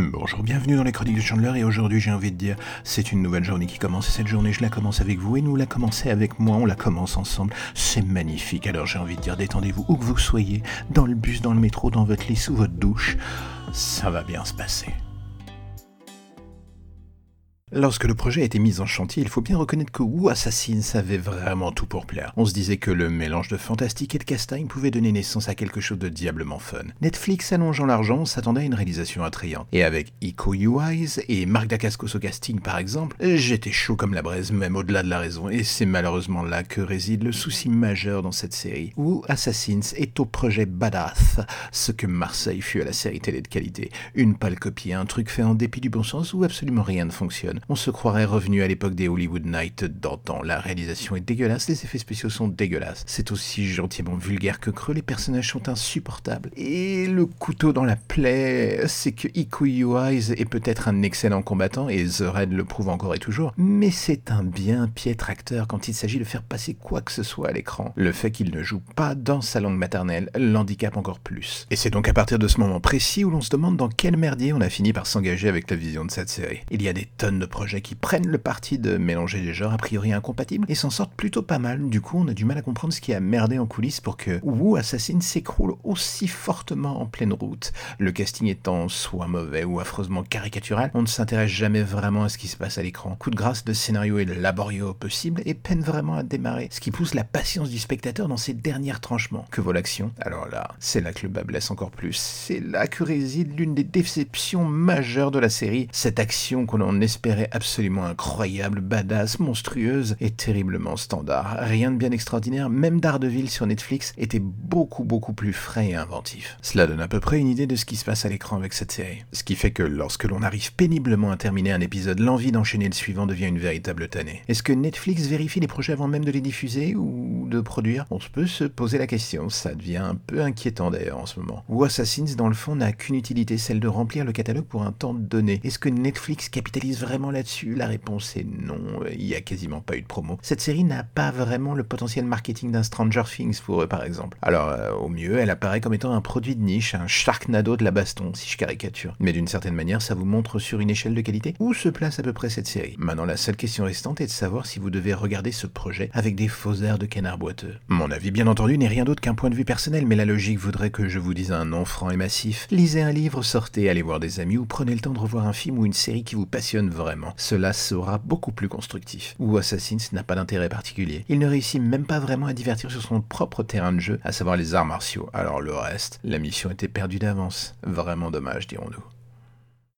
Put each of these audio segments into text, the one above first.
Bonjour, bienvenue dans les chroniques de Chandler et aujourd'hui j'ai envie de dire c'est une nouvelle journée qui commence et cette journée je la commence avec vous et nous la commencer avec moi, on la commence ensemble, c'est magnifique. Alors j'ai envie de dire détendez-vous où que vous soyez, dans le bus, dans le métro, dans votre lit, sous votre douche, ça va bien se passer. Lorsque le projet a été mis en chantier, il faut bien reconnaître que Wu Assassin savait vraiment tout pour plaire. On se disait que le mélange de fantastique et de castagne pouvait donner naissance à quelque chose de diablement fun. Netflix allongeant l'argent s'attendait à une réalisation attrayante. Et avec Iko Uwais et Marc Dacascos au casting par exemple, j'étais chaud comme la braise, même au-delà de la raison. Et c'est malheureusement là que réside le souci majeur dans cette série. Wu Assassins est au projet Badass, ce que Marseille fut à la série télé de qualité. Une pâle copie, un truc fait en dépit du bon sens où absolument rien ne fonctionne on se croirait revenu à l'époque des Hollywood Nights d'antan. La réalisation est dégueulasse, les effets spéciaux sont dégueulasses. C'est aussi gentiment vulgaire que creux, les personnages sont insupportables. Et le couteau dans la plaie, c'est que Ikuyu est peut-être un excellent combattant, et The Red le prouve encore et toujours, mais c'est un bien piètre acteur quand il s'agit de faire passer quoi que ce soit à l'écran. Le fait qu'il ne joue pas dans sa langue maternelle l'handicape encore plus. Et c'est donc à partir de ce moment précis où l'on se demande dans quel merdier on a fini par s'engager avec la vision de cette série. Il y a des tonnes de projets qui prennent le parti de mélanger des genres a priori incompatibles et s'en sortent plutôt pas mal. Du coup, on a du mal à comprendre ce qui a merdé en coulisses pour que Wu Assassin s'écroule aussi fortement en pleine route. Le casting étant soit mauvais ou affreusement caricatural, on ne s'intéresse jamais vraiment à ce qui se passe à l'écran. Coup de grâce, le scénario est laborieux au possible et peine vraiment à démarrer, ce qui pousse la patience du spectateur dans ses derniers tranchements. Que vaut l'action? Alors là, c'est là que le bas blesse encore plus. C'est là que réside l'une des déceptions majeures de la série, cette action qu'on en espérait absolument incroyable, badass, monstrueuse et terriblement standard. Rien de bien extraordinaire, même Daredevil sur Netflix était beaucoup beaucoup plus frais et inventif. Cela donne à peu près une idée de ce qui se passe à l'écran avec cette série. Ce qui fait que lorsque l'on arrive péniblement à terminer un épisode, l'envie d'enchaîner le suivant devient une véritable tannée. Est-ce que Netflix vérifie les projets avant même de les diffuser ou de produire? On peut se poser la question, ça devient un peu inquiétant d'ailleurs en ce moment. Ou Assassins dans le fond n'a qu'une utilité, celle de remplir le catalogue pour un temps donné. Est-ce que Netflix capitalise vraiment là-dessus La réponse est non, il n'y a quasiment pas eu de promo. Cette série n'a pas vraiment le potentiel marketing d'un Stranger Things pour eux par exemple. Alors euh, au mieux, elle apparaît comme étant un produit de niche, un Sharknado de la baston, si je caricature. Mais d'une certaine manière, ça vous montre sur une échelle de qualité où se place à peu près cette série? Maintenant, la seule question restante est de savoir si vous devez regarder ce projet avec des faux airs de canard boiteux. Mon avis, bien entendu, n'est rien d'autre qu'un point de vue personnel, mais la logique voudrait que je vous dise un nom franc et massif. Lisez un livre, sortez, allez voir des amis ou prenez le temps de revoir un film ou une série qui vous passionne vraiment cela sera beaucoup plus constructif. Ou Assassins n'a pas d'intérêt particulier. Il ne réussit même pas vraiment à divertir sur son propre terrain de jeu, à savoir les arts martiaux. Alors le reste, la mission était perdue d'avance. Vraiment dommage, dirons-nous.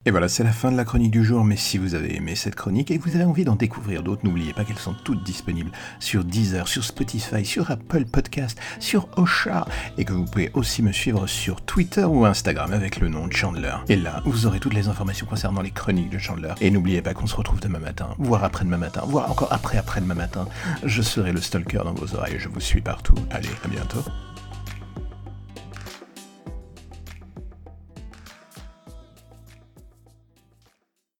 Et voilà, c'est la fin de la chronique du jour, mais si vous avez aimé cette chronique et que vous avez envie d'en découvrir d'autres, n'oubliez pas qu'elles sont toutes disponibles sur Deezer, sur Spotify, sur Apple Podcast, sur Osha, et que vous pouvez aussi me suivre sur Twitter ou Instagram avec le nom de Chandler. Et là, vous aurez toutes les informations concernant les chroniques de Chandler. Et n'oubliez pas qu'on se retrouve demain matin, voire après-demain matin, voire encore après après-demain matin. Je serai le stalker dans vos oreilles, je vous suis partout. Allez, à bientôt.